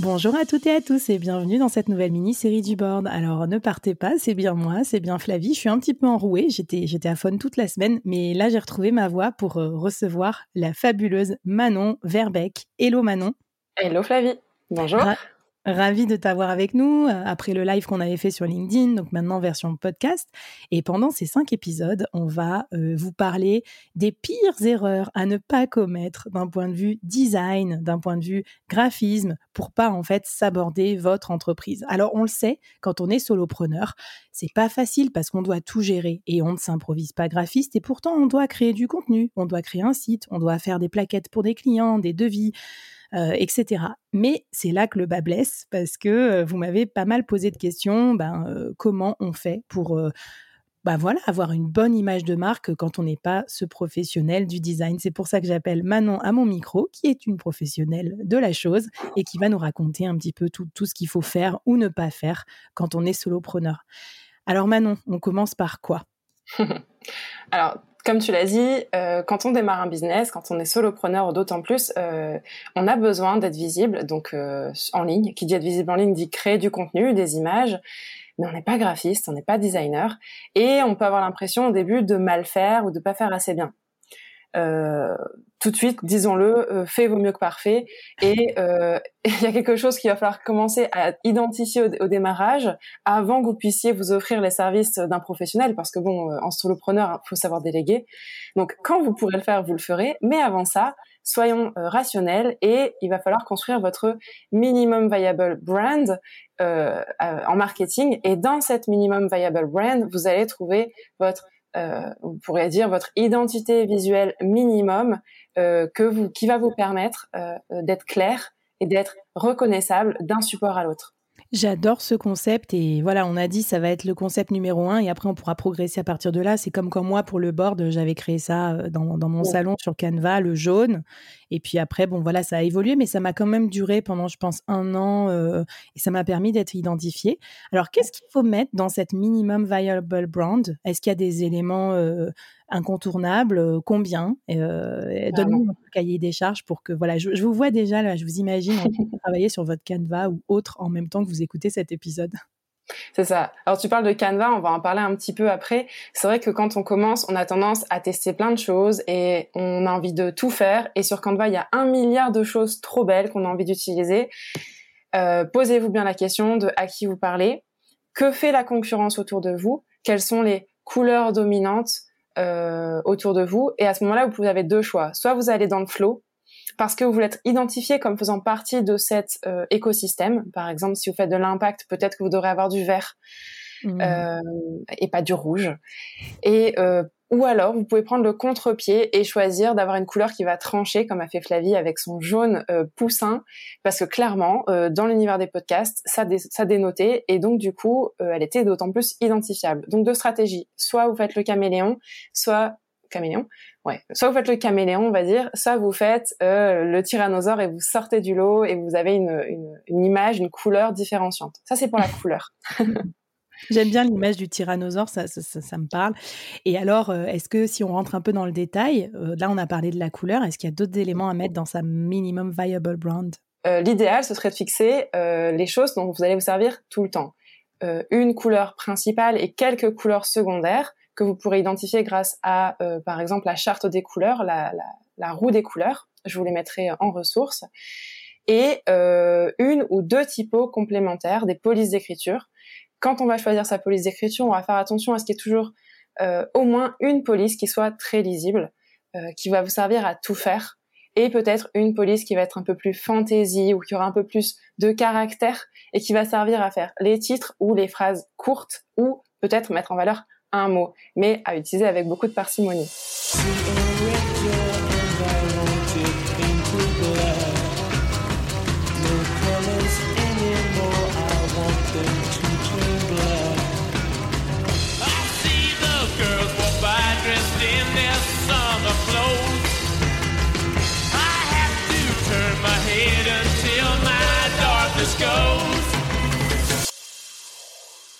Bonjour à toutes et à tous et bienvenue dans cette nouvelle mini-série du board. Alors ne partez pas, c'est bien moi, c'est bien Flavie. Je suis un petit peu enrouée, j'étais, j'étais à fond toute la semaine, mais là j'ai retrouvé ma voix pour euh, recevoir la fabuleuse Manon Verbeck. Hello Manon. Hello Flavie. Bonjour. Ravi de t'avoir avec nous euh, après le live qu'on avait fait sur LinkedIn, donc maintenant version podcast. Et pendant ces cinq épisodes, on va euh, vous parler des pires erreurs à ne pas commettre d'un point de vue design, d'un point de vue graphisme, pour pas en fait s'aborder votre entreprise. Alors on le sait, quand on est solopreneur, c'est pas facile parce qu'on doit tout gérer et on ne s'improvise pas graphiste et pourtant on doit créer du contenu, on doit créer un site, on doit faire des plaquettes pour des clients, des devis. Euh, etc. Mais c'est là que le bas blesse parce que euh, vous m'avez pas mal posé de questions. Ben, euh, comment on fait pour bah voilà, avoir une bonne image de marque quand on n'est pas ce professionnel du design. C'est pour ça que j'appelle Manon à mon micro, qui est une professionnelle de la chose et qui va nous raconter un petit peu tout, tout ce qu'il faut faire ou ne pas faire quand on est solopreneur. Alors Manon, on commence par quoi? Alors, comme tu l'as dit, euh, quand on démarre un business, quand on est solopreneur d'autant plus, euh, on a besoin d'être visible, donc euh, en ligne. Qui dit être visible en ligne dit créer du contenu, des images. Mais on n'est pas graphiste, on n'est pas designer, et on peut avoir l'impression au début de mal faire ou de pas faire assez bien. Euh, tout de suite, disons-le, euh, fait vaut mieux que parfait. Et euh, il y a quelque chose qu'il va falloir commencer à identifier au, démarrage avant que vous puissiez vous offrir les services d'un professionnel, parce que bon, en solopreneur, il faut savoir déléguer. Donc, quand vous pourrez le faire, vous le ferez. Mais avant ça, soyons rationnels et il va falloir construire votre minimum viable brand en marketing. Et dans cette minimum viable brand, vous allez trouver votre euh, on pourrait dire votre identité visuelle minimum euh, que vous, qui va vous permettre euh, d'être clair et d'être reconnaissable d'un support à l'autre. J'adore ce concept et voilà, on a dit ça va être le concept numéro un et après on pourra progresser à partir de là. C'est comme quand moi pour le board, j'avais créé ça dans, dans mon salon sur Canva, le jaune et puis après, bon, voilà, ça a évolué, mais ça m'a quand même duré pendant, je pense, un an euh, et ça m'a permis d'être identifié. Alors, qu'est-ce qu'il faut mettre dans cette minimum viable brand? Est-ce qu'il y a des éléments euh, incontournables Combien euh, Donne-nous un cahier des charges pour que, voilà, je, vous vois déjà là, je vous imagine travailler sur votre Canva ou autre en même temps que vous écoutez cet épisode. C'est ça. Alors tu parles de Canva, on va en parler un petit peu après. C'est vrai que quand on commence, on a tendance à tester plein de choses et on a envie de tout faire. Et sur Canva, il y a un milliard de choses trop belles qu'on a envie d'utiliser. Euh, posez-vous bien la question de à qui vous parlez, que fait la concurrence autour de vous, quelles sont les couleurs dominantes euh, autour de vous. Et à ce moment-là, vous avez deux choix. Soit vous allez dans le flow, parce que vous voulez être identifié comme faisant partie de cet euh, écosystème. Par exemple, si vous faites de l'impact, peut-être que vous devrez avoir du vert mmh. euh, et pas du rouge. Et euh, ou alors, vous pouvez prendre le contre-pied et choisir d'avoir une couleur qui va trancher, comme a fait Flavie avec son jaune poussin, parce que clairement, dans l'univers des podcasts, ça, ça dénotait, et donc du coup, elle était d'autant plus identifiable. Donc deux stratégies, soit vous faites le caméléon, soit caméléon, Ouais. Soit vous faites le caméléon, on va dire, soit vous faites euh, le tyrannosaure et vous sortez du lot et vous avez une, une, une image, une couleur différenciante. Ça, c'est pour la couleur. J'aime bien l'image du tyrannosaure, ça, ça, ça, me parle. Et alors, euh, est-ce que si on rentre un peu dans le détail, euh, là on a parlé de la couleur, est-ce qu'il y a d'autres éléments à mettre dans sa minimum viable brand? L'idéal, ce serait de fixer les choses dont vous allez vous servir tout le temps. une couleur principale et quelques couleurs secondaires que vous pourrez identifier grâce à, euh, par exemple, la charte des couleurs, la, la, la, roue des couleurs. Je vous les mettrai en ressources. Et euh, une ou deux typos complémentaires, des polices d'écriture quand on va choisir sa police d'écriture, on va faire attention à ce qu'il y ait toujours euh, au moins une police qui soit très lisible, euh, qui va vous servir à tout faire, et peut-être une police qui va être un peu plus fantaisie ou qui aura un peu plus de caractère et qui va servir à faire les titres ou les phrases courtes ou peut-être mettre en valeur un mot, mais à utiliser avec beaucoup de parcimonie.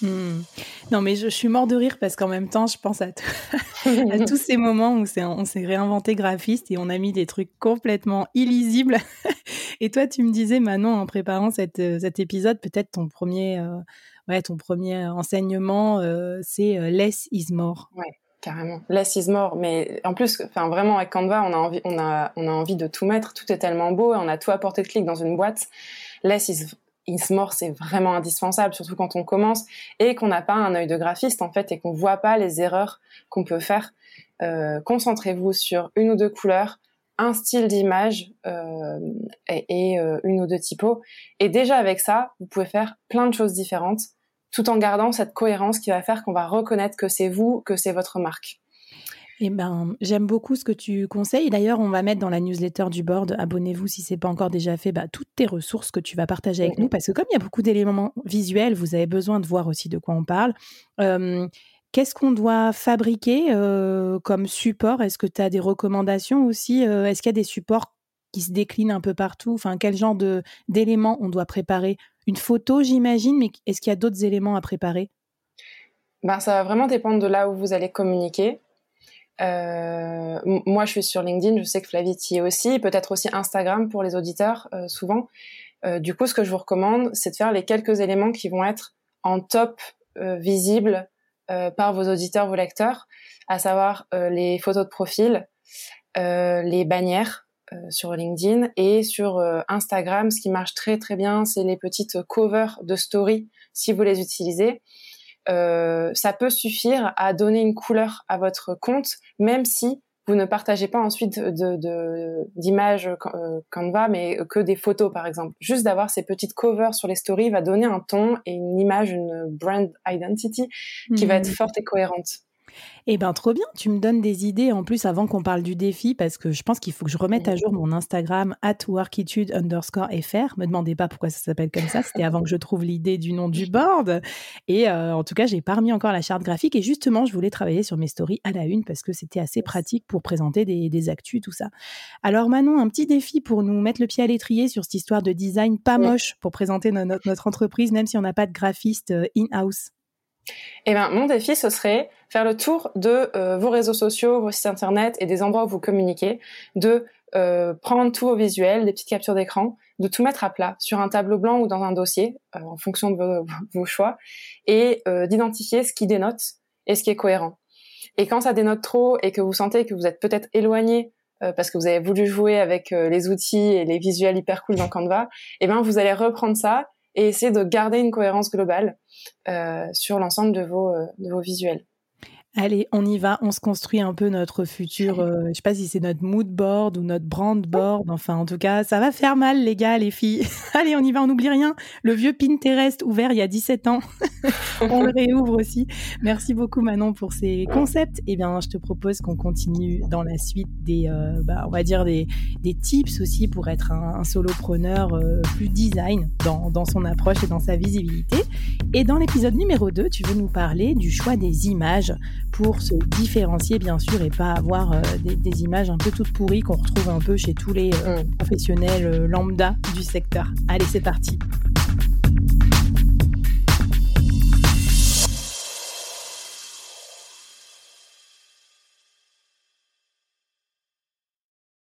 Hmm. Non, mais je, suis mort de rire parce qu'en même temps, je pense à, tous ces moments où on s'est réinventé graphiste et on a mis des trucs complètement illisibles. et toi, tu me disais, Manon, en préparant cet épisode, peut-être ton premier, euh, ouais, ton premier enseignement, euh, c'est euh, less is more. Ouais. Carrément. Less is more. Mais en plus, enfin, vraiment, avec Canva, on a envie, on a, on a envie de tout mettre. Tout est tellement beau et on a tout à portée de clic dans une boîte. Is Insmore, c'est vraiment indispensable, surtout quand on commence et qu'on n'a pas un œil de graphiste en fait et qu'on voit pas les erreurs qu'on peut faire. Euh, concentrez-vous sur une ou deux couleurs, un style d'image euh, et, euh, une ou deux typos. Et déjà avec ça, vous pouvez faire plein de choses différentes, tout en gardant cette cohérence qui va faire qu'on va reconnaître que c'est vous, que c'est votre marque. Eh ben, j'aime beaucoup ce que tu conseilles. D'ailleurs, on va mettre dans la newsletter du board, abonnez-vous si c'est pas encore déjà fait, bah, toutes tes ressources que tu vas partager avec nous, parce que comme il y a beaucoup d'éléments visuels, vous avez besoin de voir aussi de quoi on parle. Qu'est-ce qu'on doit fabriquer comme support? Est-ce que tu as des recommandations aussi Est-ce qu'il y a des supports qui se déclinent un peu partout? Enfin, quel genre d'éléments on doit préparer? Une photo, j'imagine, mais est-ce qu'il y a d'autres éléments à préparer? Ben, ça va vraiment dépendre de là où vous allez communiquer. Euh, moi, je suis sur LinkedIn, je sais que Flavie y est aussi, peut-être aussi Instagram pour les auditeurs, euh, souvent. Euh, du coup, ce que je vous recommande, c'est de faire les quelques éléments qui vont être en top euh, visibles euh, par vos auditeurs, vos lecteurs, à savoir les photos de profil, les bannières sur LinkedIn et sur Instagram. Ce qui marche très très bien, c'est les petites covers de story si vous les utilisez. Euh, ça peut suffire à donner une couleur à votre compte, même si vous ne partagez pas ensuite d'images de, euh, Canva, mais que des photos, par exemple. Juste d'avoir ces petites covers sur les stories va donner un ton et une image, une brand identity qui va être mmh. forte et cohérente. Eh ben trop bien, tu me donnes des idées en plus avant qu'on parle du défi parce que je pense qu'il faut que je remette à jour mon Instagram at workitude underscore fr. Me demandez pas pourquoi ça s'appelle comme ça, c'était avant que je trouve l'idée du nom du board. Et euh, en tout cas, j'ai pas remis encore la charte graphique et justement, je voulais travailler sur mes stories à la une parce que c'était assez pratique pour présenter des, des actus, tout ça. Alors Manon, un petit défi pour nous mettre le pied à l'étrier sur cette histoire de design pas moche pour présenter notre, notre entreprise, même si on n'a pas de graphiste euh, in-house. Eh ben, mon défi, ce serait faire le tour de euh, vos réseaux sociaux, vos sites internet et des endroits où vous communiquez, de euh, prendre tout au visuel, des petites captures d'écran, de tout mettre à plat sur un tableau blanc ou dans un dossier, euh, en fonction de vos, vos choix, et d'identifier ce qui dénote et ce qui est cohérent. Et quand ça dénote trop et que vous sentez que vous êtes peut-être éloigné parce que vous avez voulu jouer avec les outils et les visuels hyper cool dans Canva, eh ben vous allez reprendre ça et essayer de garder une cohérence globale euh, sur l'ensemble de vos, euh, de vos visuels. Allez, on y va, on se construit un peu notre futur, euh, je sais pas si c'est notre mood board ou notre brand board, enfin en tout cas, ça va faire mal les gars, les filles. Allez, on y va, on n'oublie rien. Le vieux Pinterest ouvert il y a 17 ans, on le réouvre aussi. Merci beaucoup Manon pour ces concepts. Eh bien, je te propose qu'on continue dans la suite des, euh, bah, on va dire des, des tips aussi pour être un, solopreneur euh, plus design dans, dans son approche et dans sa visibilité. Et dans l'épisode numéro 2, tu veux nous parler du choix des images pour se différencier bien sûr et pas avoir euh, des, images un peu toutes pourries qu'on retrouve un peu chez tous les euh, mm. professionnels euh, lambda du secteur. Allez, c'est parti.